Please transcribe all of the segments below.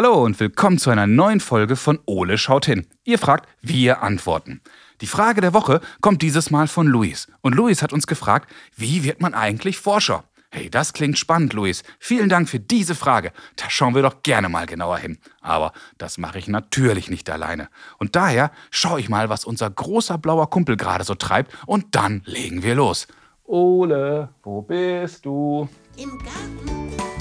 Hallo und willkommen zu einer neuen Folge von Ole schaut hin. Ihr fragt, wir antworten. Die Frage der Woche kommt dieses Mal von Luis. Und Luis hat uns gefragt, wie wird man eigentlich Forscher? Hey, das klingt spannend, Luis. Vielen Dank für diese Frage. Da schauen wir doch gerne mal genauer hin. Aber das mache ich natürlich nicht alleine. Und daher schaue ich mal, was unser großer blauer Kumpel gerade so treibt und dann legen wir los. Ole, wo bist du? Im Garten.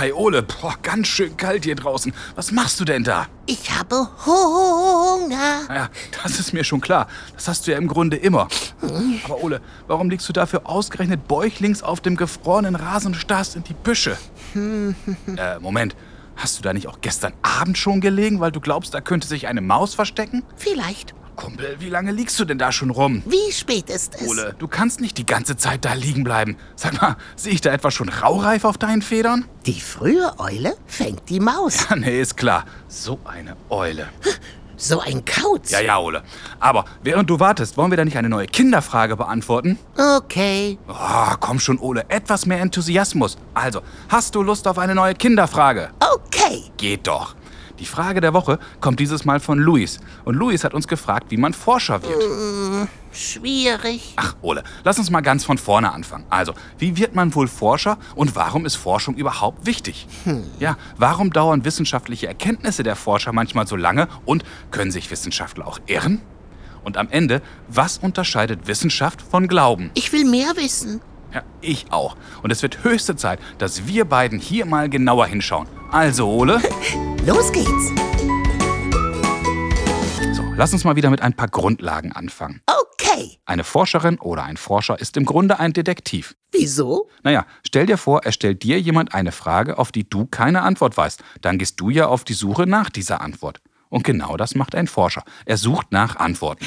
Hi Ole, Boah, ganz schön kalt hier draußen. Was machst du denn da? Ich habe Hunger. Naja, das ist mir schon klar. Das hast du ja im Grunde immer. Aber Ole, warum liegst du dafür ausgerechnet bäuchlings auf dem gefrorenen Rasen und starrst in die Büsche? äh, Moment. Hast du da nicht auch gestern Abend schon gelegen, weil du glaubst, da könnte sich eine Maus verstecken? Vielleicht. Kumpel, wie lange liegst du denn da schon rum? Wie spät ist es? Ole, du kannst nicht die ganze Zeit da liegen bleiben. Sag mal, sehe ich da etwa schon raureif auf deinen Federn? Die frühe Eule fängt die Maus. Ja, nee, ist klar. So eine Eule. So ein Kauz. Ja, ja, Ole. Aber während du wartest, wollen wir da nicht eine neue Kinderfrage beantworten? Okay. Oh, komm schon, Ole, etwas mehr Enthusiasmus. Also, hast du Lust auf eine neue Kinderfrage? Okay. Geht doch. Die Frage der Woche kommt dieses Mal von Luis. Und Luis hat uns gefragt, wie man Forscher wird. Schwierig. Ach, Ole, lass uns mal ganz von vorne anfangen. Also, wie wird man wohl Forscher und warum ist Forschung überhaupt wichtig? Ja, warum dauern wissenschaftliche Erkenntnisse der Forscher manchmal so lange und können sich Wissenschaftler auch irren? Und am Ende, was unterscheidet Wissenschaft von Glauben? Ich will mehr wissen. Ja, ich auch. Und es wird höchste Zeit, dass wir beiden hier mal genauer hinschauen. Also, Ole, Los geht's. so, lass uns mal wieder mit ein paar Grundlagen anfangen. Okay. Eine Forscherin oder ein Forscher ist im Grunde ein Detektiv. Wieso? Naja, stell dir vor, er stellt dir jemand eine Frage, auf die du keine Antwort weißt. Dann gehst du ja auf die Suche nach dieser Antwort. Und genau das macht ein Forscher. Er sucht nach Antworten.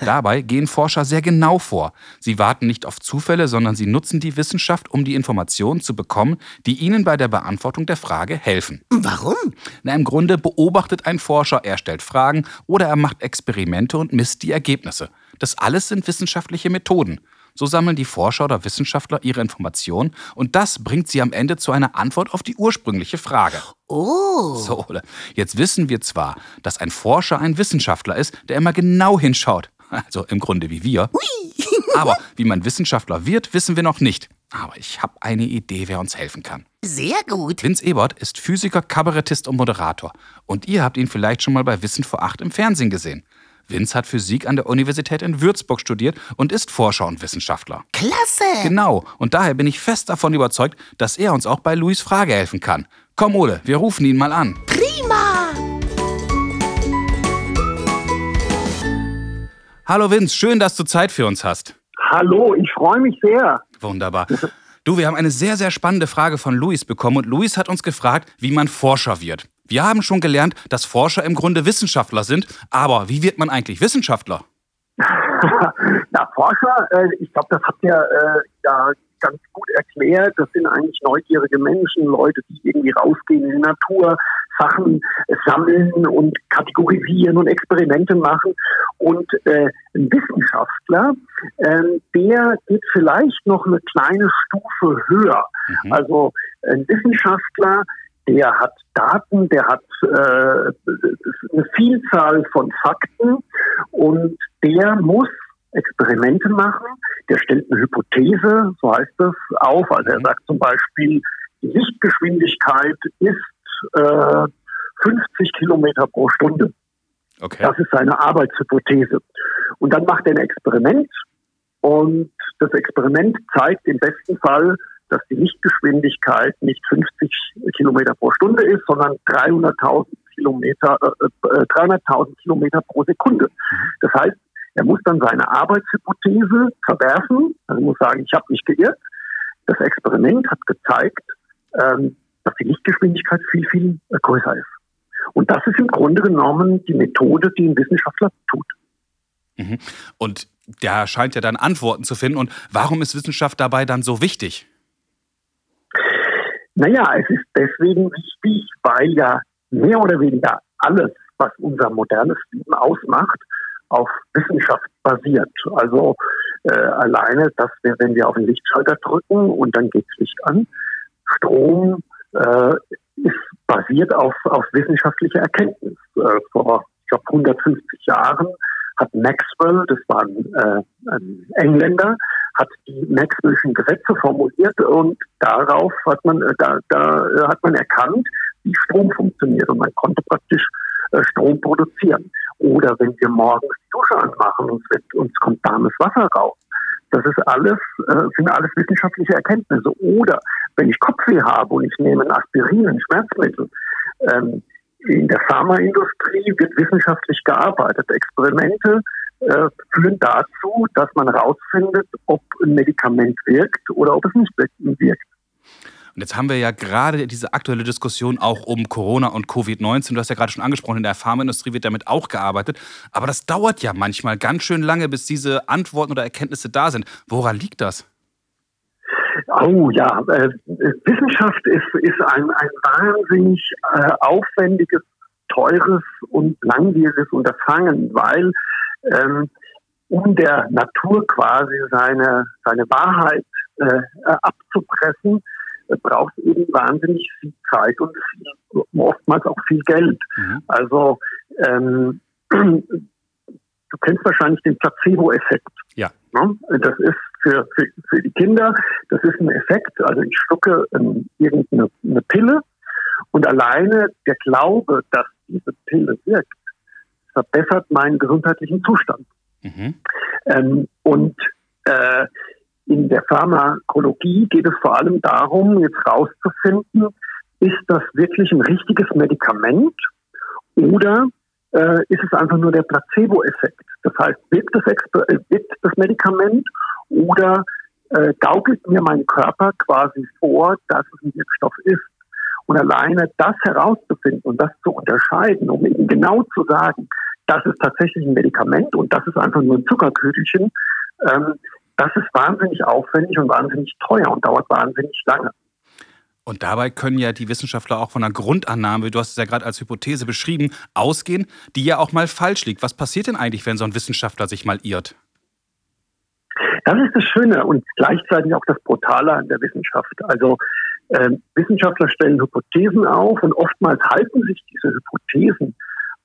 Dabei gehen Forscher sehr genau vor. Sie warten nicht auf Zufälle, sondern sie nutzen die Wissenschaft, um die Informationen zu bekommen, die ihnen bei der Beantwortung der Frage helfen. Warum? Na, im Grunde beobachtet ein Forscher, er stellt Fragen oder er macht Experimente und misst die Ergebnisse. Das alles sind wissenschaftliche Methoden. So sammeln die Forscher oder Wissenschaftler ihre Informationen und das bringt sie am Ende zu einer Antwort auf die ursprüngliche Frage. Oh. So, jetzt wissen wir zwar, dass ein Forscher ein Wissenschaftler ist, der immer genau hinschaut. Also im Grunde wie wir. Aber wie man Wissenschaftler wird, wissen wir noch nicht. Aber ich habe eine Idee, wer uns helfen kann. Sehr gut. Vince Ebert ist Physiker, Kabarettist und Moderator. Und ihr habt ihn vielleicht schon mal bei Wissen vor acht im Fernsehen gesehen. Vince hat Physik an der Universität in Würzburg studiert und ist Forscher und Wissenschaftler. Klasse. Genau, und daher bin ich fest davon überzeugt, dass er uns auch bei Louis Frage helfen kann. Komm, Ole, wir rufen ihn mal an. Prima. Hallo Vince, schön, dass du Zeit für uns hast. Hallo, ich freue mich sehr. Wunderbar. Du, wir haben eine sehr, sehr spannende Frage von Luis bekommen und Luis hat uns gefragt, wie man Forscher wird. Wir haben schon gelernt, dass Forscher im Grunde Wissenschaftler sind, aber wie wird man eigentlich Wissenschaftler? Na, Forscher, äh, ich glaube, das habt ihr äh, ja ganz gut erklärt. Das sind eigentlich neugierige Menschen, Leute, die irgendwie rausgehen in die Natur, Sachen sammeln und kategorisieren und Experimente machen. Und äh, ein Wissenschaftler, ähm, der geht vielleicht noch eine kleine Stufe höher. Mhm. Also ein Wissenschaftler, der hat Daten, der hat äh, eine Vielzahl von Fakten und der muss Experimente machen, der stellt eine Hypothese, so heißt das, auf. Also er sagt zum Beispiel, die Lichtgeschwindigkeit ist äh, 50 Kilometer pro Stunde. Okay. Das ist seine Arbeitshypothese. Und dann macht er ein Experiment und das Experiment zeigt im besten Fall, dass die Lichtgeschwindigkeit nicht 50 Kilometer pro Stunde ist, sondern 300.000 Kilometer, äh, äh, 300.000 Kilometer pro Sekunde. Das heißt, er muss dann seine Arbeitshypothese verwerfen, also muss sagen, ich habe mich geirrt. Das Experiment hat gezeigt, ähm, dass die Lichtgeschwindigkeit viel, viel äh, größer ist. Und das ist im Grunde genommen die Methode, die ein Wissenschaftler tut. Mhm. Und der scheint ja dann Antworten zu finden. Und warum ist Wissenschaft dabei dann so wichtig? Naja, es ist deswegen wichtig, weil ja mehr oder weniger alles, was unser modernes Leben ausmacht, auf Wissenschaft basiert. Also äh, alleine, dass wir, wenn wir auf den Lichtschalter drücken und dann geht Licht an, Strom äh, ist basiert auf, auf wissenschaftlicher Erkenntnis. Äh, vor, ich glaube, 150 Jahren hat Maxwell, das war ein, äh, ein Engländer, hat die Maxwell'schen Gesetze formuliert und darauf hat man, äh, da, da hat man erkannt, wie Strom funktioniert und man konnte praktisch äh, Strom produzieren. Oder wenn wir morgens die Dusche anmachen und es uns kommt warmes Wasser raus. Das ist alles, äh, sind alles wissenschaftliche Erkenntnisse. Oder wenn ich Kopfweh habe und ich nehme ein Aspirin, ein Schmerzmittel, ähm, in der Pharmaindustrie wird wissenschaftlich gearbeitet. Experimente äh, führen dazu, dass man herausfindet, ob ein Medikament wirkt oder ob es nicht wirkt. Und jetzt haben wir ja gerade diese aktuelle Diskussion auch um Corona und Covid-19. Du hast ja gerade schon angesprochen, in der Pharmaindustrie wird damit auch gearbeitet. Aber das dauert ja manchmal ganz schön lange, bis diese Antworten oder Erkenntnisse da sind. Woran liegt das? Oh ja, äh, Wissenschaft ist, ist ein, ein wahnsinnig äh, aufwendiges, teures und langwieriges Unterfangen, weil ähm, um der Natur quasi seine, seine Wahrheit äh, abzupressen, braucht eben wahnsinnig viel Zeit und viel, oftmals auch viel Geld. Mhm. Also ähm, du kennst wahrscheinlich den Placebo-Effekt. Ja. Ne? Das ist für, für, für die Kinder, das ist ein Effekt. Also ich schlucke ähm, irgendeine eine Pille und alleine der Glaube, dass diese Pille wirkt, verbessert meinen gesundheitlichen Zustand. Mhm. Ähm, und äh, in der Pharmakologie geht es vor allem darum, jetzt rauszufinden, ist das wirklich ein richtiges Medikament oder äh, ist es einfach nur der Placebo-Effekt? Das heißt, wirkt das, äh, wirkt das Medikament oder äh, gaukelt mir mein Körper quasi vor, dass es ein Wirkstoff ist? Und alleine das herauszufinden und das zu unterscheiden, um eben genau zu sagen, das ist tatsächlich ein Medikament und das ist einfach nur ein Zuckerkügelchen, ähm, das ist wahnsinnig aufwendig und wahnsinnig teuer und dauert wahnsinnig lange. Und dabei können ja die Wissenschaftler auch von einer Grundannahme, du hast es ja gerade als Hypothese beschrieben, ausgehen, die ja auch mal falsch liegt. Was passiert denn eigentlich, wenn so ein Wissenschaftler sich mal irrt? Das ist das Schöne und gleichzeitig auch das Brutale an der Wissenschaft. Also äh, Wissenschaftler stellen Hypothesen auf und oftmals halten sich diese Hypothesen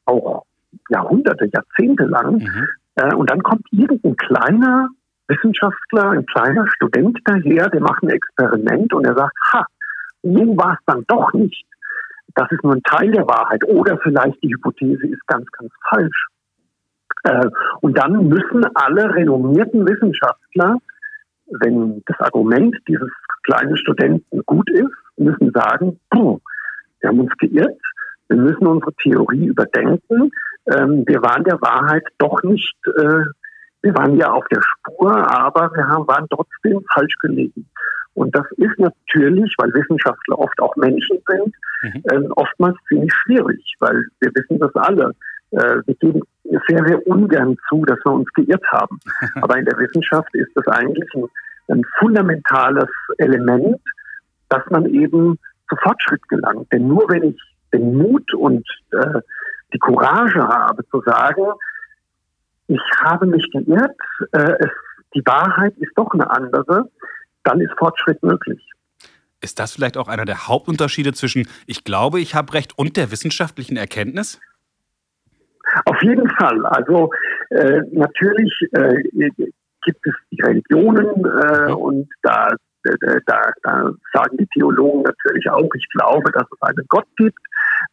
auch Jahrhunderte, Jahrzehnte lang. Mhm. Äh, und dann kommt irgendein kleiner Wissenschaftler, ein kleiner Student daher, der macht ein Experiment und er sagt, ha, nun war es dann doch nicht. Das ist nur ein Teil der Wahrheit oder vielleicht die Hypothese ist ganz, ganz falsch. Äh, und dann müssen alle renommierten Wissenschaftler, wenn das Argument dieses kleinen Studenten gut ist, müssen sagen, wir haben uns geirrt, wir müssen unsere Theorie überdenken, ähm, wir waren der Wahrheit doch nicht äh, wir waren ja auf der Spur, aber wir haben, waren trotzdem falsch gelegen. Und das ist natürlich, weil Wissenschaftler oft auch Menschen sind, mhm. äh, oftmals ziemlich schwierig, weil wir wissen das alle. Äh, wir geben sehr, sehr ungern zu, dass wir uns geirrt haben. Aber in der Wissenschaft ist das eigentlich ein, ein fundamentales Element, dass man eben zu Fortschritt gelangt. Denn nur wenn ich den Mut und äh, die Courage habe zu sagen, ich habe mich geirrt, äh, es, die Wahrheit ist doch eine andere, dann ist Fortschritt möglich. Ist das vielleicht auch einer der Hauptunterschiede zwischen ich glaube, ich habe recht und der wissenschaftlichen Erkenntnis? Auf jeden Fall. Also äh, natürlich äh, gibt es die Religionen äh, mhm. und da, da, da sagen die Theologen natürlich auch, ich glaube, dass es einen Gott gibt.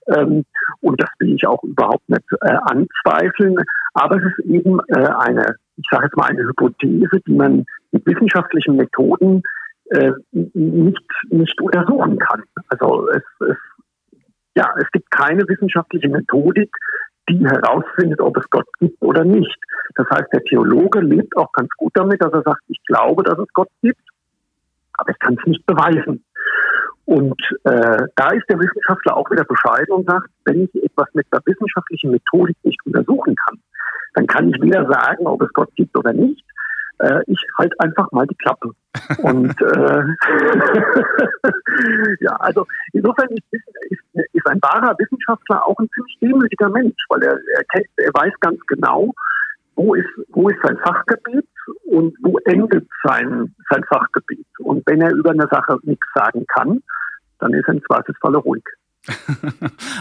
Ähm, und das will ich auch überhaupt nicht äh, anzweifeln. Aber es ist eben äh, eine, ich sage jetzt mal eine Hypothese, die man mit wissenschaftlichen Methoden äh, nicht, nicht untersuchen kann. Also es, es, ja, es gibt keine wissenschaftliche Methodik, die herausfindet, ob es Gott gibt oder nicht. Das heißt, der Theologe lebt auch ganz gut damit, dass er sagt, ich glaube, dass es Gott gibt, aber ich kann es nicht beweisen. Und äh, da ist der Wissenschaftler auch wieder bescheiden und sagt, wenn ich etwas mit der wissenschaftlichen Methodik nicht untersuchen kann, dann kann ich weder sagen, ob es Gott gibt oder nicht. Äh, ich halte einfach mal die Klappe. und äh, ja, also insofern ist, ist, ist, ein wahrer Wissenschaftler auch ein ziemlich demütiger Mensch, weil er, er, kennt, er weiß ganz genau, wo ist, wo ist sein Fachgebiet und wo endet sein, sein Fachgebiet. Und wenn er über eine Sache nichts sagen kann, dann ist er im Zweifelsfalle ruhig.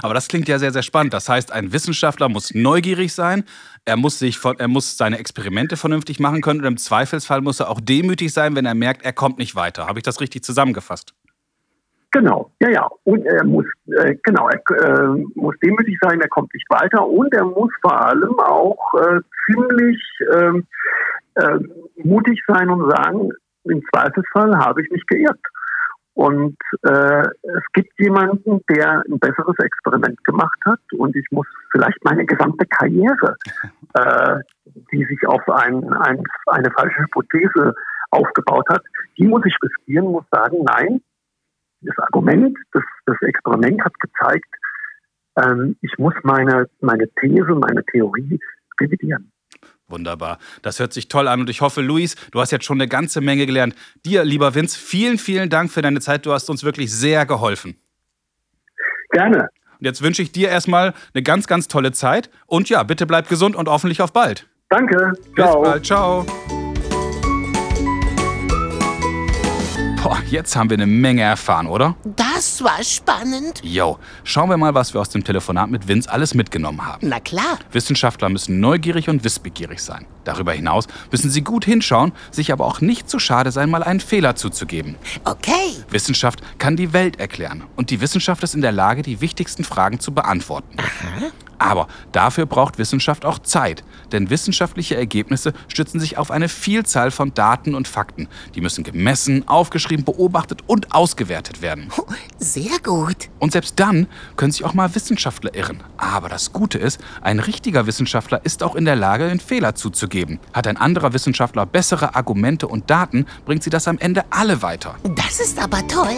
Aber das klingt ja sehr, sehr spannend. Das heißt, ein Wissenschaftler muss neugierig sein, er muss, sich von, er muss seine Experimente vernünftig machen können und im Zweifelsfall muss er auch demütig sein, wenn er merkt, er kommt nicht weiter. Habe ich das richtig zusammengefasst? Genau, ja, ja. Und er muss, äh, genau, er äh, muss demütig sein, er kommt nicht weiter und er muss vor allem auch äh, ziemlich ähm, äh, mutig sein und sagen, im Zweifelsfall habe ich mich geirrt. Und äh, es gibt jemanden, der ein besseres Experiment gemacht hat und ich muss vielleicht meine gesamte Karriere, äh, die sich auf ein, ein, eine falsche Hypothese aufgebaut hat, die muss ich riskieren, muss sagen, nein, das Argument, das, das Experiment hat gezeigt, ähm, ich muss meine, meine These, meine Theorie revidieren. Wunderbar. Das hört sich toll an und ich hoffe, Luis, du hast jetzt schon eine ganze Menge gelernt. Dir, lieber Vince, vielen, vielen Dank für deine Zeit. Du hast uns wirklich sehr geholfen. Gerne. Und jetzt wünsche ich dir erstmal eine ganz, ganz tolle Zeit und ja, bitte bleib gesund und hoffentlich auf bald. Danke. Ciao. Bis bald. Ciao. Boah, jetzt haben wir eine Menge erfahren, oder? Das war spannend. Yo, schauen wir mal, was wir aus dem Telefonat mit Vince alles mitgenommen haben. Na klar. Wissenschaftler müssen neugierig und wissbegierig sein. Darüber hinaus müssen sie gut hinschauen, sich aber auch nicht zu schade sein, mal einen Fehler zuzugeben. Okay. Wissenschaft kann die Welt erklären und die Wissenschaft ist in der Lage, die wichtigsten Fragen zu beantworten. Aha. Aber dafür braucht Wissenschaft auch Zeit, denn wissenschaftliche Ergebnisse stützen sich auf eine Vielzahl von Daten und Fakten. Die müssen gemessen, aufgeschrieben, beobachtet und ausgewertet werden. Oh, Sehr gut. Und selbst dann können sich auch mal Wissenschaftler irren. Aber das Gute ist, ein richtiger Wissenschaftler ist auch in der Lage, einen Fehler zuzugeben. Hat ein anderer Wissenschaftler bessere Argumente und Daten, bringt sie das am Ende alle weiter. Das ist aber toll.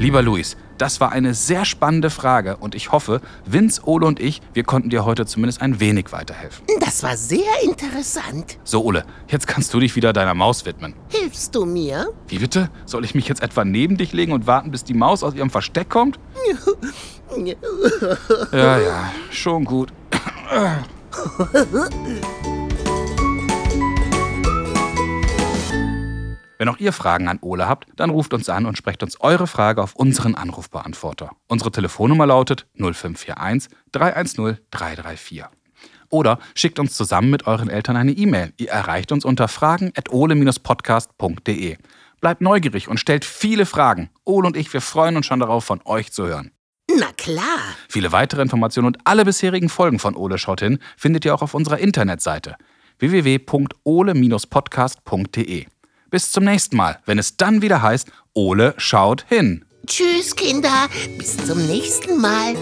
Lieber Luis, das war eine sehr spannende Frage und ich hoffe, Vince, Ole und ich, wir konnten dir heute zumindest ein wenig weiterhelfen. Das war sehr interessant. So, Ole, jetzt kannst du dich wieder deiner Maus widmen. Hilfst du mir? Wie bitte? Soll ich mich jetzt etwa neben dich legen und warten, bis die Maus aus ihrem Versteck kommt? Ja, ja, schon gut. Wenn auch ihr Fragen an Ole habt, dann ruft uns an und sprecht uns eure Frage auf unseren Anrufbeantworter. Unsere Telefonnummer lautet 0541 310 334. Oder schickt uns zusammen mit euren Eltern eine E-Mail. Ihr erreicht uns unter fragen.ole-podcast.de. Bleibt neugierig und stellt viele Fragen. Ole und ich, wir freuen uns schon darauf, von euch zu hören. Na klar. Viele weitere Informationen und alle bisherigen Folgen von Ole schaut hin findet ihr auch auf unserer Internetseite www.ole-podcast.de. Bis zum nächsten Mal, wenn es dann wieder heißt, Ole schaut hin. Tschüss, Kinder. Bis zum nächsten Mal.